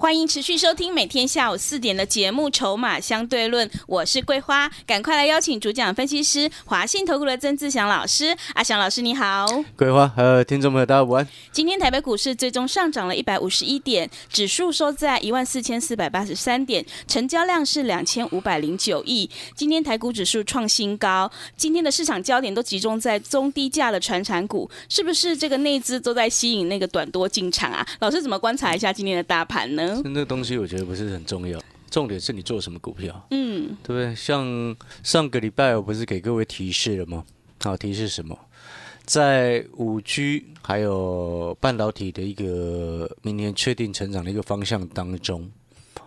欢迎持续收听每天下午四点的节目《筹码相对论》，我是桂花，赶快来邀请主讲分析师华信投顾的曾志祥老师。阿祥老师你好，桂花和听众朋友大家午安。今天台北股市最终上涨了一百五十一点，指数收在一万四千四百八十三点，成交量是两千五百零九亿。今天台股指数创新高，今天的市场焦点都集中在中低价的传产股，是不是这个内资都在吸引那个短多进场啊？老师怎么观察一下今天的大盘呢？那个东西我觉得不是很重要，重点是你做什么股票，嗯，对不对？像上个礼拜我不是给各位提示了吗？好，提示什么？在五 G 还有半导体的一个明年确定成长的一个方向当中，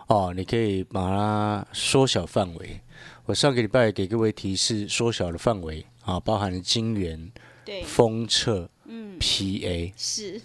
哦，你可以把它缩小范围。我上个礼拜给各位提示缩小的范围啊，包含了晶圆、对，封测、嗯，PA。是，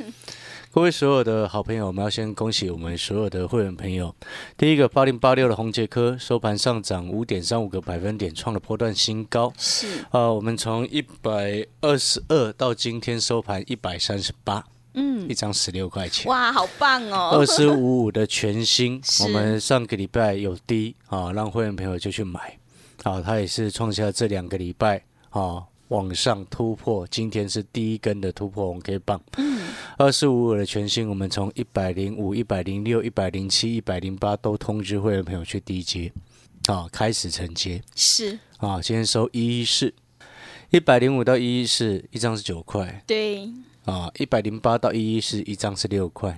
各位所有的好朋友，我们要先恭喜我们所有的会员朋友。第一个八零八六的红杰科收盘上涨五点三五个百分点，创了波段新高。是，啊，我们从一百二十二到今天收盘一百三十八，嗯一，张十六块钱。哇，好棒哦，二四五五的全新，我们上个礼拜有低啊，让会员朋友就去买，啊，他也是创下这两个礼拜啊往上突破，今天是第一根的突破红 K 棒。嗯，二四五五的全新，我们从一百零五、一百零六、一百零七、一百零八都通知会员朋友去低接，啊，开始承接。是，啊，今天收一一四，一百零五到一一四，一张是九块。对，啊，一百零八到一一四，一张是六块。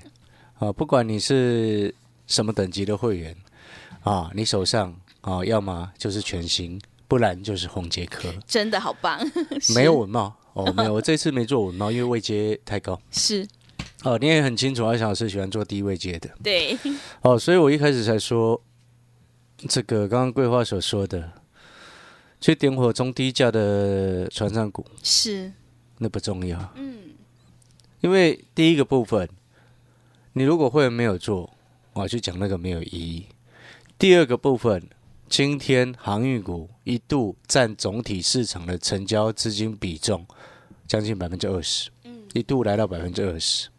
啊，不管你是什么等级的会员啊，你手上啊，要么就是全新，不然就是红杰科，真的好棒，没有文帽哦，没有，我这次没做文帽，因为位阶太高。是，哦，你也很清楚，阿翔老师喜欢做低位阶的。对，哦，所以我一开始才说，这个刚刚桂花所说的，去点火中低价的船上股，是，那不重要，嗯，因为第一个部分，你如果会员没有做，我去讲那个没有意义。第二个部分，今天航运股一度占总体市场的成交资金比重将近百分之二十，嗯，一度来到百分之二十。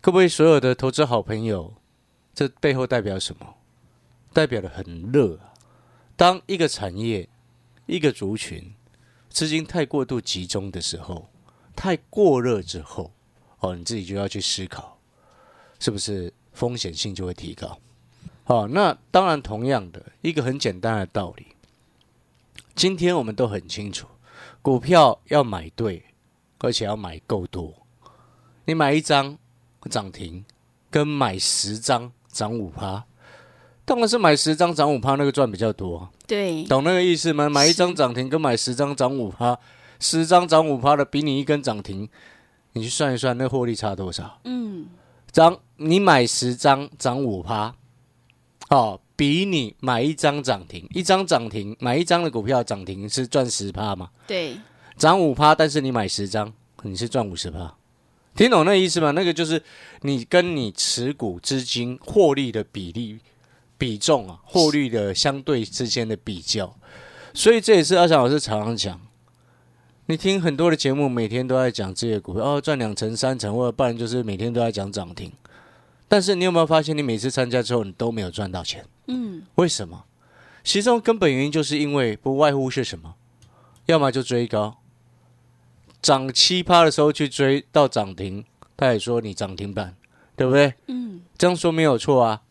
各位所有的投资好朋友，这背后代表什么？代表的很热啊。当一个产业、一个族群资金太过度集中的时候，太过热之后，哦，你自己就要去思考，是不是风险性就会提高？好、那当然，同样的一个很简单的道理，今天我们都很清楚，股票要买对，而且要买够多。你买一张涨停，跟买十张涨五趴，当然是买十张涨五趴那个赚比较多啊、对，懂那个意思吗？买一张涨停跟买十张涨五趴，十张涨五趴的比你一根涨停，你去算一算，那获利差多少？嗯，涨你买十张涨五趴，哦，比你买一张涨停，一张涨停买一张的股票涨停是赚十趴嘛？对，涨五趴，但是你买十张，你是赚五十趴。听懂那意思吗？那个就是你跟你持股资金获利的比例比重啊，获利的相对之间的比较。所以这也是阿翔老师常常讲，你听很多的节目，每天都在讲这些股票哦，赚两成、三成，或者不然就是每天都在讲涨停。但是你有没有发现，你每次参加之后，你都没有赚到钱？嗯，为什么？其中根本原因就是因为不外乎是什么？要么就追高，涨七趴的时候去追到涨停，他也说你涨停板，对不对？嗯，这样说没有错啊，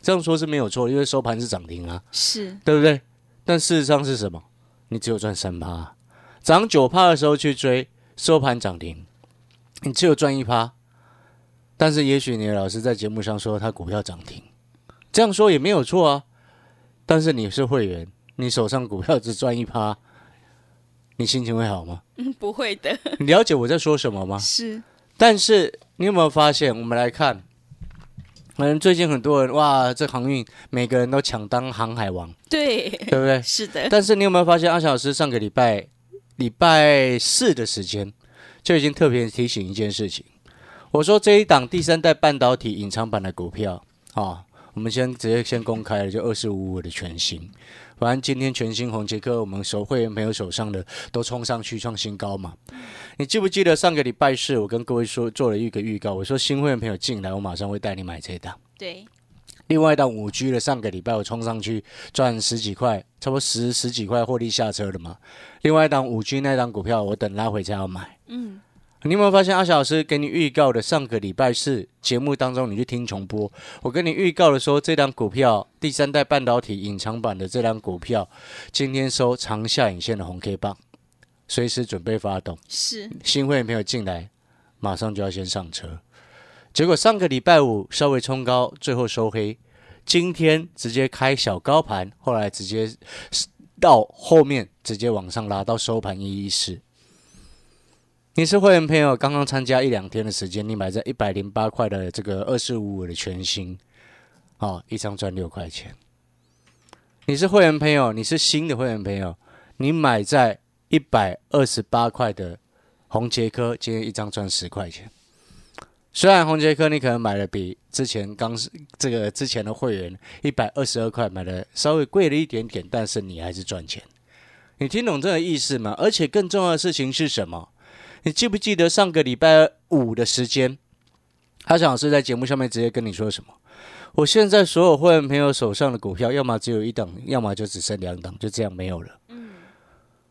这样说是没有错，因为收盘是涨停啊，是，对不对？但事实上是什么？你只有赚三趴，涨九趴的时候去追，收盘涨停，你只有赚一趴。但是也许你的老师在节目上说他股票涨停，这样说也没有错啊。但是你是会员，你手上股票只赚一趴，你心情会好吗？嗯，不会的，你了解我在说什么吗？是，但是你有没有发现？我们来看可能最近很多人哇，这航运每个人都抢当航海王，对，对不对？是的，但是你有没有发现，阿小老师上个礼拜礼拜四的时间就已经特别提醒一件事情。我说这一档第三代半导体隐藏版的股票啊，我们先直接先公开了，就二四五五的全新。反正今天全新红杰克，我们手会员朋友手上的都冲上去创新高嘛。你记不记得上个礼拜四我跟各位说做了一个预告，我说新会员朋友进来，我马上会带你买这一档。对，另外一档五 G 的上个礼拜我冲上去赚十几块，差不多十十几块获利下车了嘛。另外一档五 G 那档股票我等拉回才要买。嗯，你有没有发现阿小老师给你预告的上个礼拜四节目当中，你去听重播，我跟你预告的说这档股票第三代半导体隐藏版的这档股票，今天收长下影线的红 K 棒，随时准备发动。是，新会员朋友进来，马上就要先上车。结果上个礼拜五稍微冲高，最后收黑，今天直接开小高盘，后来直接到后面直接往上拉到收盘一一四。你是会员朋友，刚刚参加一两天的时间，你买在一百零八块的这个二四五五的全新，哦，一张赚六块钱。你是会员朋友，你是新的会员朋友，你买在一百二十八块的红杰科，今天一张赚十块钱。虽然红杰科你可能买的比之前刚这个之前的会员一百二十二块买的稍微贵了一点点，但是你还是赚钱。你听懂这个意思吗？而且更重要的事情是什么？你记不记得上个礼拜五的时间，他想是在节目上面直接跟你说什么？我现在所有会员朋友手上的股票，要么只有一档，要么就只剩两档，就这样没有了。嗯，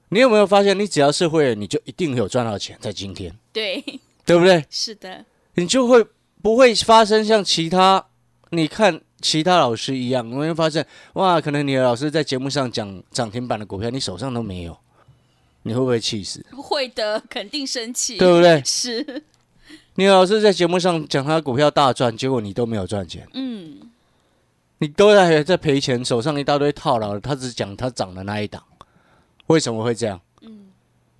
你有没有发现，你只要是会员，你就一定有赚到钱，在今天，对，对不对？是的，你就会不会发生像其他你看其他老师一样，你会发现哇，可能你的老师在节目上讲涨停板的股票，你手上都没有，你会不会气死？会的，肯定生气，对不对？是，你老师在节目上讲他股票大赚，结果你都没有赚钱，嗯，你都在在赔钱，手上一大堆套牢，他只讲他涨的那一档，为什么会这样？嗯，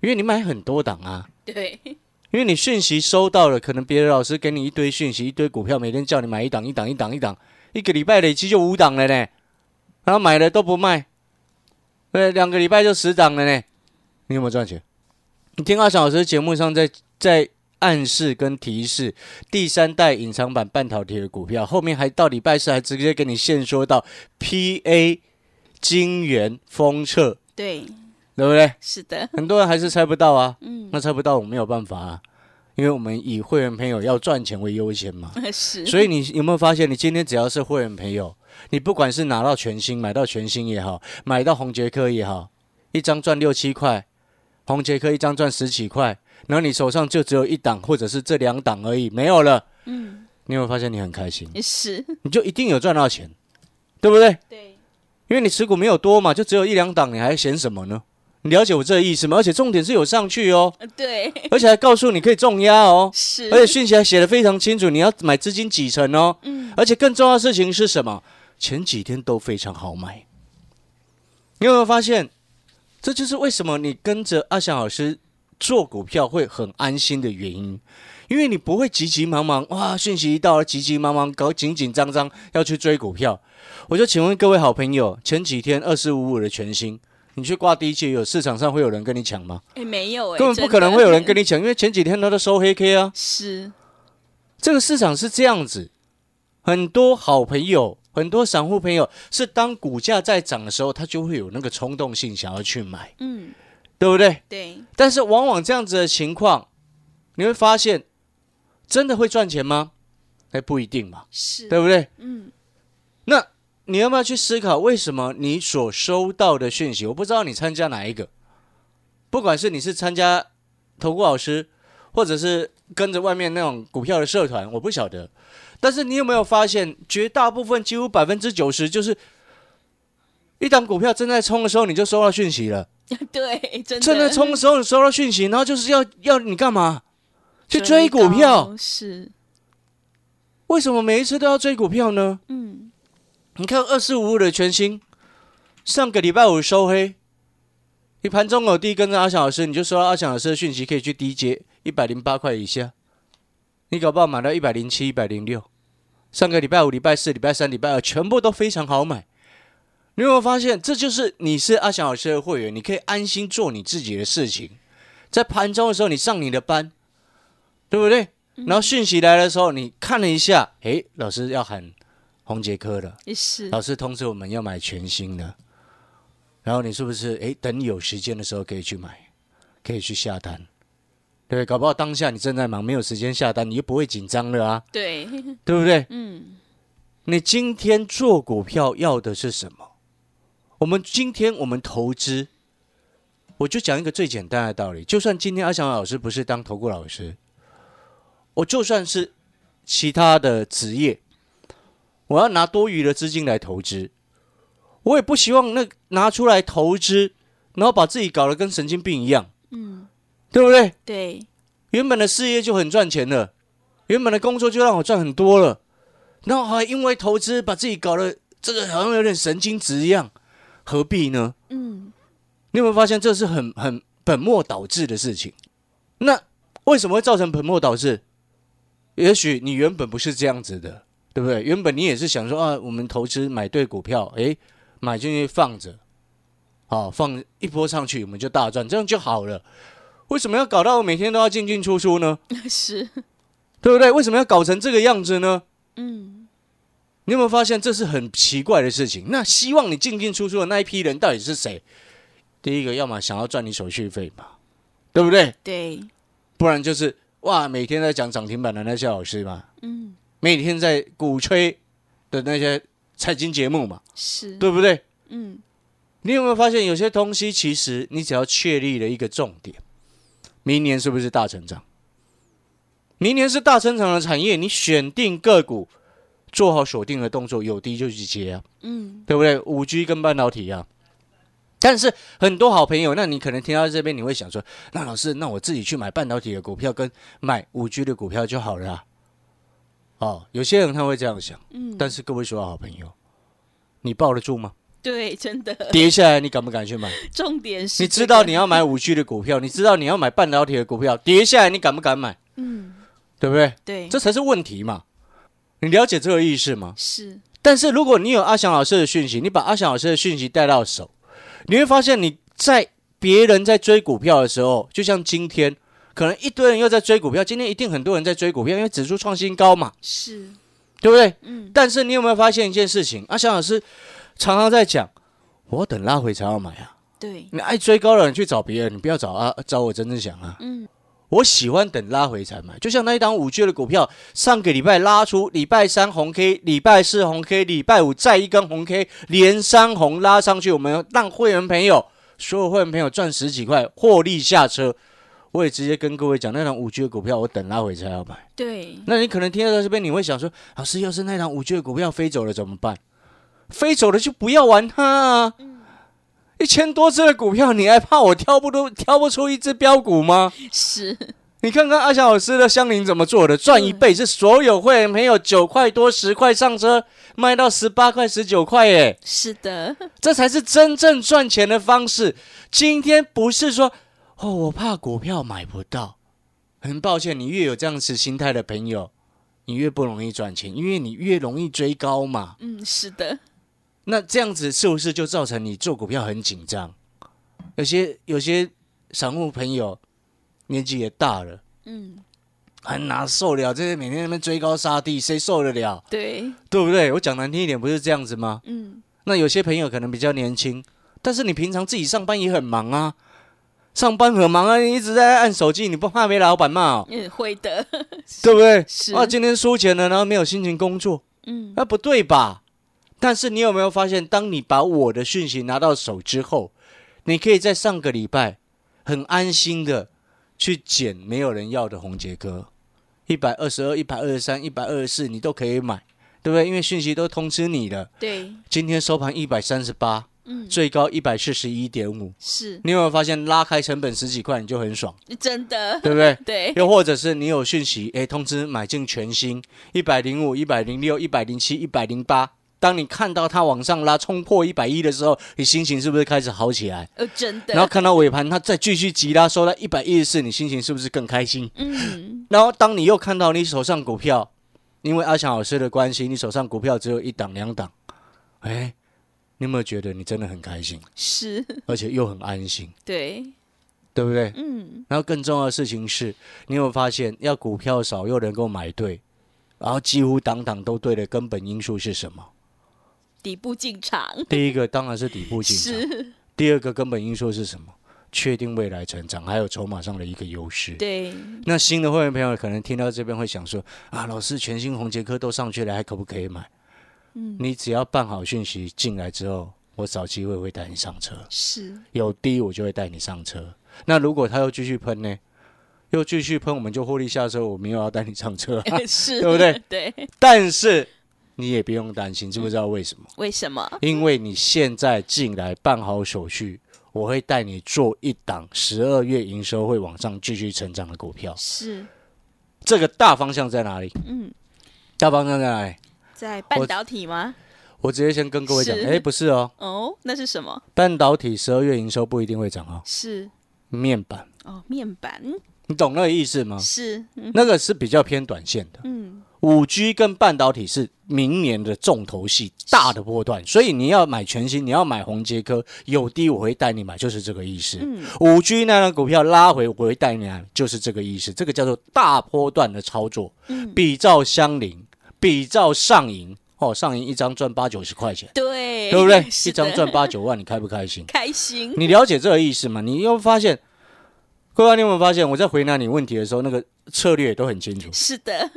因为你买很多档啊。对，因为你讯息收到了，可能别的老师给你一堆讯息，一堆股票，每天叫你买一档一档一档一档，一个礼拜累积就五档了呢，然后买了都不卖，对，两个礼拜就十档了呢，你有没有赚钱？你听阿翔老师节目上在在暗示跟提示第三代隐藏版半导体的股票，后面还到礼拜四还直接给你现说到 PA 金源封测，对，对不对？是的，很多人还是猜不到啊。嗯，那猜不到我没有办法啊，因为我们以会员朋友要赚钱为优先嘛。是，所以你有没有发现，你今天只要是会员朋友，你不管是拿到全新、买到全新也好，买到红杰科也好，一张赚六七块，红杰克一张赚十几块，然后你手上就只有一档或者是这两档而已，没有了，嗯，你有没有发现你很开心？是，你就一定有赚到钱，对不对？对，因为你持股没有多嘛，就只有一两档，你还嫌什么呢？你了解我这个意思吗？而且重点是有上去哦，呃对，而且还告诉你可以重压哦，是，而且讯息还写的非常清楚，你要买资金几成哦。嗯，而且更重要的事情是什么？前几天都非常好买。你有没有发现？这就是为什么你跟着阿翔老师做股票会很安心的原因，因为你不会急急忙忙哇，讯息一到了急急忙忙搞紧紧张张要去追股票。我就请问各位好朋友，前几天二四五五的全新，你去挂低阶，有市场上会有人跟你抢吗？哎，没有哎，根本不可能会有人跟你，你抢，因为前几天他都收黑 K 啊。是，这个市场是这样子，很多好朋友、很多散户朋友是当股价在涨的时候，他就会有那个冲动性想要去买，嗯，对不对？对，但是往往这样子的情况，你会发现，真的会赚钱吗？哎，不一定嘛，是，对不对？嗯，那你要不要去思考，为什么你所收到的讯息，我不知道你参加哪一个，不管是你是参加投顾老师，或者是跟着外面那种股票的社团，我不晓得。但是你有没有发现，绝大部分几乎百分之九十，就是一档股票正在冲的时候，你就收到讯息了；对，真的，正在冲的时候，你收到讯息，然后就是要要你干嘛？去追股票？是，为什么每一次都要追股票呢？嗯，你看二四五五的全新，上个礼拜五收黑，你盘中有低跟着阿翔老师，你就收到阿翔老师的讯息，可以去低接一百零八块以下，你搞不好买到一百零七、一百零六，上个礼拜五、礼拜四、礼拜三、礼拜二，全部都非常好买。你有没有发现，这就是你是阿翔老师的会员，你可以安心做你自己的事情。在盘中的时候，你上你的班，对不对？然后讯息来的时候，你看了一下，诶，老师要喊红杰科了，也是老师通知我们要买全新的。然后你是不是诶，等有时间的时候可以去买，可以去下单，对？搞不好当下你正在忙，没有时间下单，你就不会紧张了啊，对，对不对？嗯，你今天做股票要的是什么？我们今天我们投资，我就讲一个最简单的道理：就算今天阿翔老师不是当投顾老师，我就算是其他的职业，我要拿多余的资金来投资，我也不希望那拿出来投资，然后把自己搞得跟神经病一样，嗯，对不对？对，原本的事业就很赚钱了，原本的工作就让我赚很多了，然后还因为投资把自己搞得这个好像有点神经质一样，何必呢？嗯，你有没有发现这是很很本末倒置的事情？那为什么会造成本末倒置？也许你原本不是这样子的，对不对？原本你也是想说啊，我们投资买对股票，诶，买进去放着，好放一波上去，我们就大赚，这样就好了。为什么要搞到每天都要进进出出呢？是，对不对？为什么要搞成这个样子呢？嗯，你有没有发现这是很奇怪的事情？那希望你进进出出的那一批人到底是谁？第一个，要么想要赚你手续费嘛，对不对？对，不然就是哇，每天在讲涨停板的那些老师嘛，嗯，每天在鼓吹的那些财经节目嘛，是，对不对？嗯，你有没有发现有些东西其实你只要确立了一个重点，明年是不是大成长？明年是大成长的产业，你选定个股，做好锁定的动作，有低就去接啊。嗯，对不对？五 G 跟半导体啊，但是很多好朋友，那你可能听到这边，你会想说，那老师，那我自己去买半导体的股票，跟买五 G 的股票就好了啊。哦，有些人他会这样想，嗯，但是各位所有好朋友，你抱得住吗？对，真的，跌下来你敢不敢去买？重点是你知道你要买五 G 的股票，你知道你要买半导体的股票，跌下来你敢不敢买？嗯，对不对？对，这才是问题嘛。你了解这个意思吗？是，但是如果你有阿翔老师的讯息，你把阿翔老师的讯息带到手，你会发现你在别人在追股票的时候，就像今天，可能一堆人又在追股票，今天一定很多人在追股票，因为指数创新高嘛，是，对不对？嗯，但是你有没有发现一件事情？阿翔老师常常在讲，我要等拉回才要买啊。对，你爱追高的人去找别人，你不要找啊，找我真正想啊。嗯，我喜欢等拉回才买，就像那一档五 G 的股票，上个礼拜拉出，礼拜三红 K，礼拜四红 K，礼拜五再一根红 K，连三红拉上去，我们让会员朋友，所有会员朋友赚十几块，获利下车。我也直接跟各位讲，那档五 G 的股票，我等拉回才要买。对，那你可能听到这边，你会想说，老师，要是那档五 G 的股票飞走了怎么办？飞走了就不要玩它啊！一千多只的股票，你还怕我挑不出挑不出一只标股吗？是，你看看阿翔老师的香菱怎么做的，赚一倍是所有会员朋友九块多十块上车，卖到十八块十九块耶，是的，这才是真正赚钱的方式。今天不是说哦，我怕股票买不到，很抱歉，你越有这样子心态的朋友，你越不容易赚钱，因为你越容易追高嘛。嗯，是的，那这样子是不是就造成你做股票很紧张？有些有些散户朋友年纪也大了。嗯，很难受了这些每天在那边追高杀低，谁受得了？对，对不对？我讲难听一点，不是这样子吗？嗯，那有些朋友可能比较年轻，但是你平常自己上班也很忙啊，上班很忙啊，你一直在按手机，你不怕被老板骂、哦？嗯，会的，对不对？是啊，今天输钱了，然后没有心情工作，嗯，那不对吧？但是你有没有发现，当你把我的讯息拿到手之后，你可以在上个礼拜很安心的去捡没有人要的红杰哥，一百二十二、一百二十三、一百二十四，你都可以买，对不对？因为讯息都通知你了。对，今天收盘一百三十八，嗯，最高一百四十一点五。是你有没有发现拉开成本十几块你就很爽，真的，对不对？对，又或者是你有讯息，诶，通知买进全新一百零五、一百零六、一百零七、一百零八。当你看到它往上拉，冲破一百一的时候，你心情是不是开始好起来？呃，真的，然后看到尾盘它再继续急拉，收到一百一十四，你心情是不是更开心？嗯，然后当你又看到你手上股票因为阿强老师的关系，你手上股票只有一档两档，哎，你有没有觉得你真的很开心，是，而且又很安心，对，对不对？嗯，然后更重要的事情是，你有没有发现，要股票少又能够买对，然后几乎档档都对的根本因素是什么？底部进场，第一个当然是底部进场，是，第二个根本因素是什么？确定未来成长，还有筹码上的一个优势。对，那新的会员朋友可能听到这边会想说：啊，老师，全新红杰科都上去了，还可不可以买？嗯，你只要办好讯息进来之后，我找机会会带你上车，是，有低我就会带你上车。那如果他又继续喷呢？又继续喷，我们就获利下车，我们又要带你上车。是，对不对？对，但是你也不用担心，知不知道为什么？为什么？因为你现在进来办好手续，我会带你做一档十二月营收会往上继续成长的股票。是，这个大方向在哪里？嗯，大方向在哪里？在半导体吗？我直接先跟各位讲，哎，不是哦，哦，那是什么？半导体十二月营收不一定会涨哦，是，面板，哦，面板你懂那个意思吗？是，嗯那个是比较偏短线的。嗯，五 G 跟半导体是明年的重头戏，大的波段，所以你要买全新，你要买红杰科，有低我会带你买，就是这个意思。嗯五 G 那张股票拉回，我会带你买，就是这个意思。这个叫做大波段的操作，嗯，比照相邻，比照上银哦，上银一张赚八九十块钱，对，对不对？一张赚八九万，你开不开心？开心，你了解这个意思吗？你又发现，各位，你有没有发现我在回答你问题的时候，那个策略都很清楚。是的，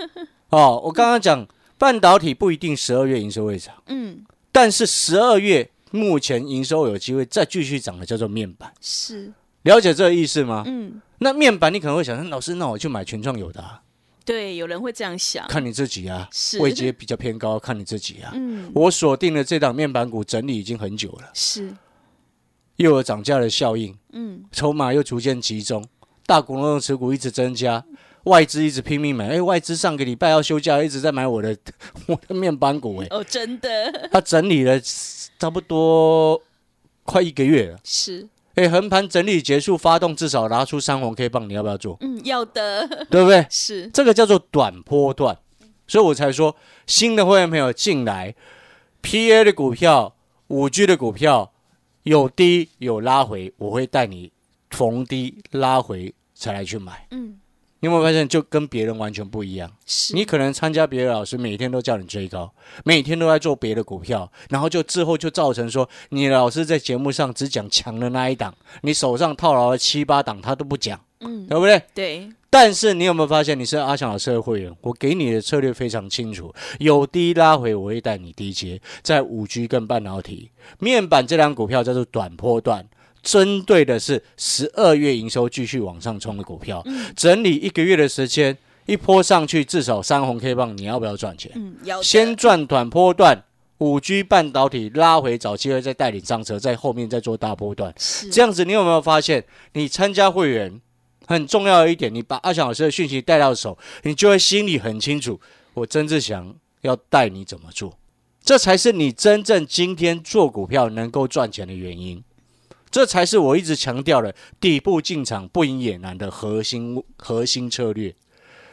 哦。我刚刚讲半导体不一定十二月营收会涨，嗯，但是十二月目前营收有机会再继续涨的叫做面板，是，了解这个意思吗？嗯，那面板你可能会想，老师，那我去买全创友达，对，有人会这样想，看你自己啊，是。位阶比较偏高，看你自己啊。嗯，我锁定了这档面板股，整理已经很久了，是，又有涨价的效应，嗯，筹码又逐渐集中，大股东的持股一直增加，外资一直拼命买。哎，外资上个礼拜要休假，一直在买我的 我的面板股，哎，哦，真的他整理了差不多快一个月了。是，哎，横盘整理结束，发动至少拿出三红 K 棒，你要不要做？嗯，要的，对不对？是，这个叫做短波段，所以我才说新的会员朋友进来，PA 的股票、五 G 的股票有低有拉回，我会带你逢低拉回才来去买。嗯，你有没有发现，就跟别人完全不一样？是，你可能参加别的老师，每天都叫你追高，每天都在做别的股票，然后就之后就造成说，你老师在节目上只讲强的那一档，你手上套牢了七八档，他都不讲，嗯，对不对？对，但是你有没有发现，你是阿翔老师的会员？我给你的策略非常清楚，有低拉回，我会带你低接，在五 G 跟半导体面板这两股票叫做短波段，针对的是十二月营收继续往上冲的股票，整理一个月的时间，一波上去至少三红 K 棒，你要不要赚钱？嗯，要先赚短波段。五 G 半导体拉回，找机会再带领上车，在后面再做大波段。是这样子，你有没有发现，你参加会员很重要的一点，你把阿翔老师的讯息带到手，你就会心里很清楚，我曾志祥要带你怎么做，这才是你真正今天做股票能够赚钱的原因。这才是我一直强调的底部进场不赢也难的核心核心策略。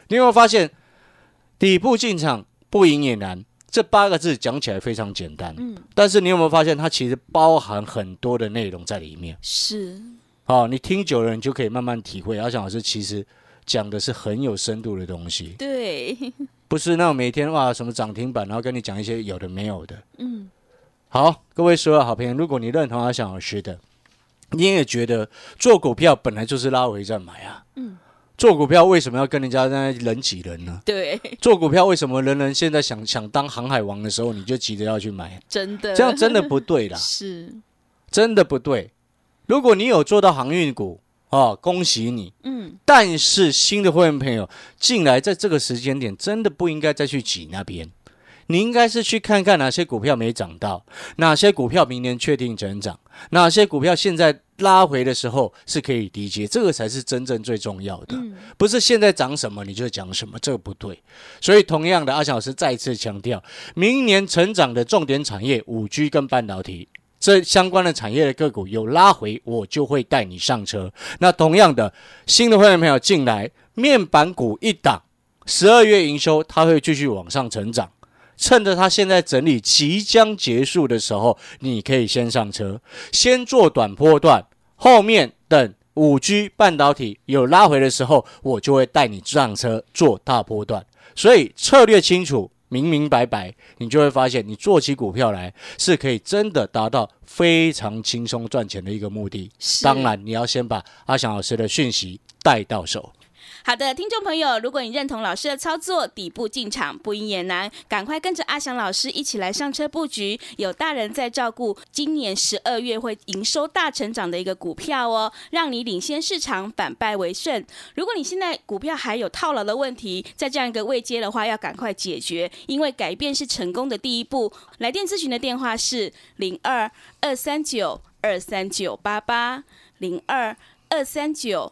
你有没有发现，底部进场不赢也难这八个字讲起来非常简单，嗯，但是你有没有发现，它其实包含很多的内容在里面？是，哦，你听久了，你就可以慢慢体会。阿翔老师其实讲的是很有深度的东西，对，不是那种每天哇什么涨停板，然后跟你讲一些有的没有的。嗯，好，各位所有好朋友，如果你认同阿翔老师的，你也觉得做股票本来就是拉回再买啊，嗯，做股票为什么要跟人家在那人挤人呢？对，做股票为什么人人现在想想当航海王的时候，你就急着要去买？真的，这样真的不对啦。是，真的不对。如果你有做到航运股啊，恭喜你。嗯，但是新的会员朋友进来，在这个时间点，真的不应该再去挤那边。你应该是去看看哪些股票没涨到，哪些股票明年确定增长，哪些股票现在拉回的时候是可以低接，这个才是真正最重要的。嗯，不是现在涨什么你就讲什么，这个不对。所以，同样的，阿翔老师再次强调，明年成长的重点产业五 G 跟半导体这相关的产业的个股有拉回，我就会带你上车。那同样的，新的会员朋友进来，面板股一档，十二月营收它会继续往上成长。趁着它现在整理即将结束的时候，你可以先上车，先做短波段，后面等五 G 半导体有拉回的时候，我就会带你上车做大波段。所以策略清楚、明明白白，你就会发现，你做起股票来是可以真的达到非常轻松赚钱的一个目的。当然，你要先把阿翔老师的讯息带到手。好的，听众朋友，如果你认同老师的操作，底部进场不赢也难，赶快跟着阿翔老师一起来上车布局，有大人在照顾，今年十二月会营收大成长的一个股票哦，让你领先市场，反败为胜。如果你现在股票还有套牢的问题，在这样一个位阶的话，要赶快解决，因为改变是成功的第一步。来电咨询的电话是零二二三九二三九八八零二二三九。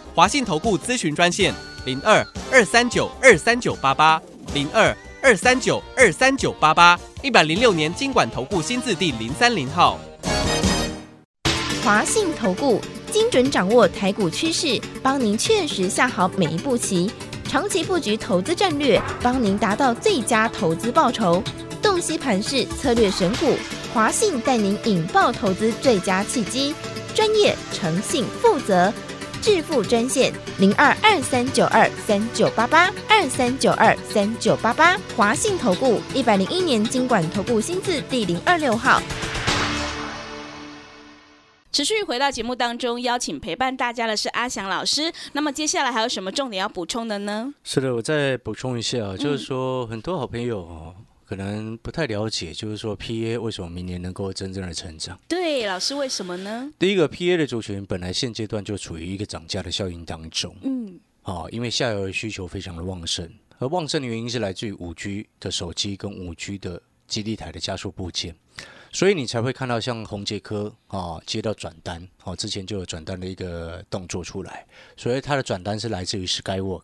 华信投顾咨询专线零二二三九二三九八八零二二三九二三九八八一百零六年经管投顾新字第零三零号。华信投顾精准掌握台股趋势，帮您确实下好每一步棋，长期布局投资战略，帮您达到最佳投资报酬。洞悉盘势策略选股，华信带您引爆投资最佳契机，专业、诚信、负责。致富专线零二二三九二三九八八二三九二三九八八，华信投顾一百零一年经管投顾新字第零二六号。持续回到节目当中，邀请陪伴大家的是阿翔老师。那么接下来还有什么重点要补充的呢？是的，我再补充一下，就是说很多好朋友哦。可能不太了解，就是说 P A 为什么明年能够真正的成长？对，老师为什么呢？第一个 P A 的族群本来现阶段就处于一个涨价的效应当中，嗯，好，因为下游的需求非常的旺盛，而旺盛的原因是来自于五 G 的手机跟五 G 的基地台的加速部件。所以你才会看到像宏杰科啊接到转单，哦之前就有转单的一个动作出来，所以它的转单是来自于 Skywork，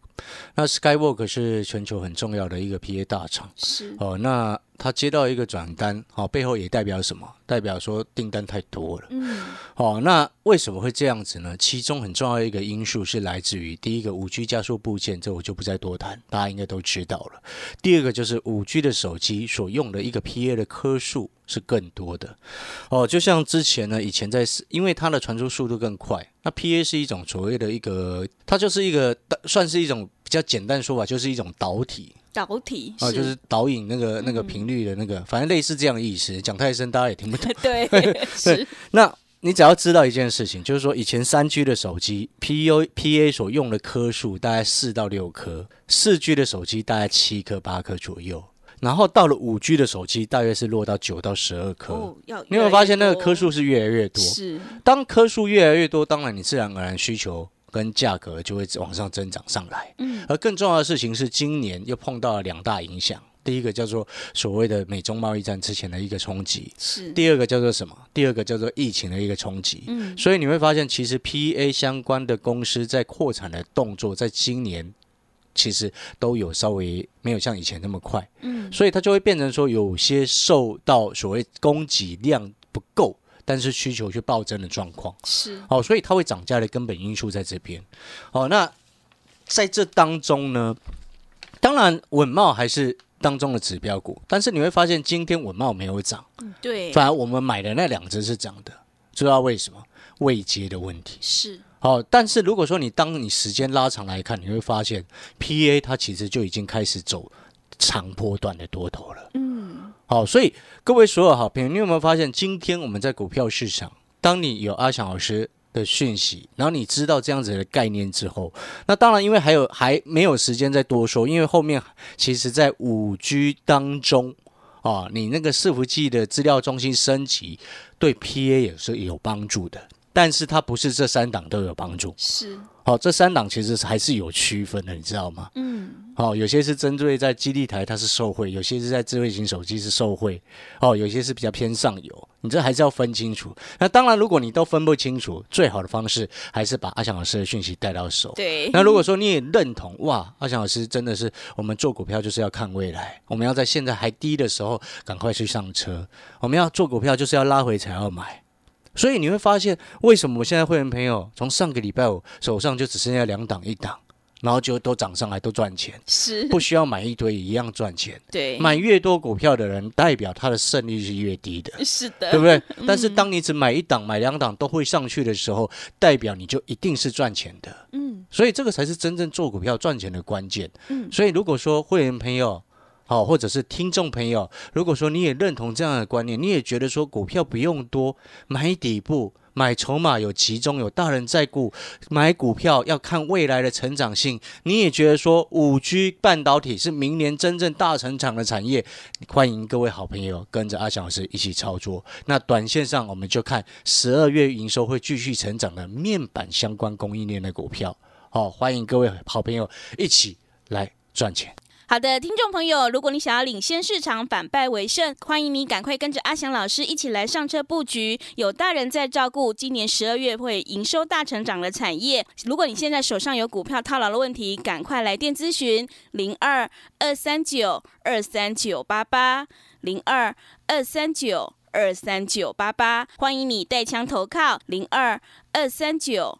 那 Skywork 是全球很重要的一个 PA 大厂，是哦那。他接到一个转单，哦，背后也代表什么？代表说订单太多了。嗯，哦，那为什么会这样子呢？其中很重要一个因素是来自于第一个五 G 加速部件，这我就不再多谈，大家应该都知道了。第二个就是五 G 的手机所用的一个 PA 的颗数是更多的。哦，就像之前呢，以前在因为它的传输速度更快，那 PA 是一种所谓的一个，它就是一个算是一种比较简单说法，就是一种导体。导体啊，就是导引那个那个频率的那个，反正类似这样的意思。讲太深，大家也听不懂。对，对。那你只要知道一件事情，就是说以前三 G 的手机 P U P A 所用的颗数大概四到六颗，四 G 的手机大概七颗八颗左右，然后到了五 G 的手机大约是落到九到十二颗。哦，要你有没有发现那个颗数是越来越多？是。当颗数越来越多，当然你自然而然需求。跟价格就会往上增长上来，嗯，而更重要的事情是，今年又碰到了两大影响。第一个叫做所谓的美中贸易战之前的一个冲击，是；第二个叫做什么？第二个叫做疫情的一个冲击。嗯，所以你会发现，其实 PA 相关的公司在扩产的动作，在今年其实都有稍微没有像以前那么快。嗯，所以它就会变成说，有些受到所谓供给量不够。但是需求却暴增的状况是哦，所以它会涨价的根本因素在这边。哦，那在这当中呢，当然稳茂还是当中的指标股，但是你会发现今天稳茂没有涨，对，反而我们买的那两只是涨的，知道为什么？未接的问题是好，但是如果说你当你时间拉长来看，你会发现 P A 它其实就已经开始走长波段的多头了。嗯，好，所以。各位所有好朋友，你有没有发现，今天我们在股票市场，当你有阿翔老师的讯息，然后你知道这样子的概念之后，那当然，因为还有还没有时间再多说，因为后面其实在五 G 当中啊，你那个伺服器的资料中心升级，对 PA 也是有帮助的。但是它不是这三档都有帮助。是，好、这三档其实还是有区分的，你知道吗？嗯，哦，有些是针对在基地台它是受贿，有些是在智慧型手机是受贿，哦，有些是比较偏上游，你这还是要分清楚。那当然，如果你都分不清楚，最好的方式还是把阿翔老师的讯息带到手。对，那如果说你也认同，哇，阿翔老师真的是我们做股票就是要看未来，我们要在现在还低的时候赶快去上车，我们要做股票就是要拉回才要买。所以你会发现，为什么我现在会员朋友从上个礼拜五手上就只剩下两档一档，然后就都涨上来都赚钱，是，不需要买一堆一样赚钱。对，买越多股票的人，代表他的胜率是越低的。是的，对不对？但是当你只买一档、买两档都会上去的时候，代表你就一定是赚钱的。嗯，所以这个才是真正做股票赚钱的关键。嗯所以如果说会员朋友，好、或者是听众朋友，如果说你也认同这样的观念，你也觉得说股票不用多，买底部。买筹码有集中，有大人在股。买股票要看未来的成长性。你也觉得说五 G 半导体是明年真正大成长的产业，欢迎各位好朋友跟着阿翔老师一起操作。那短线上我们就看十二月营收会继续成长的面板相关供应链的股票。好、欢迎各位好朋友一起来赚钱。好的，听众朋友，如果你想要领先市场、反败为胜，欢迎你赶快跟着阿翔老师一起来上车布局。有大人在照顾，今年十二月会营收大成长的产业。如果你现在手上有股票套牢的问题，赶快来电咨询零二二三九二三九八八零二二三九二三九八八，欢迎你带枪投靠零二二三九。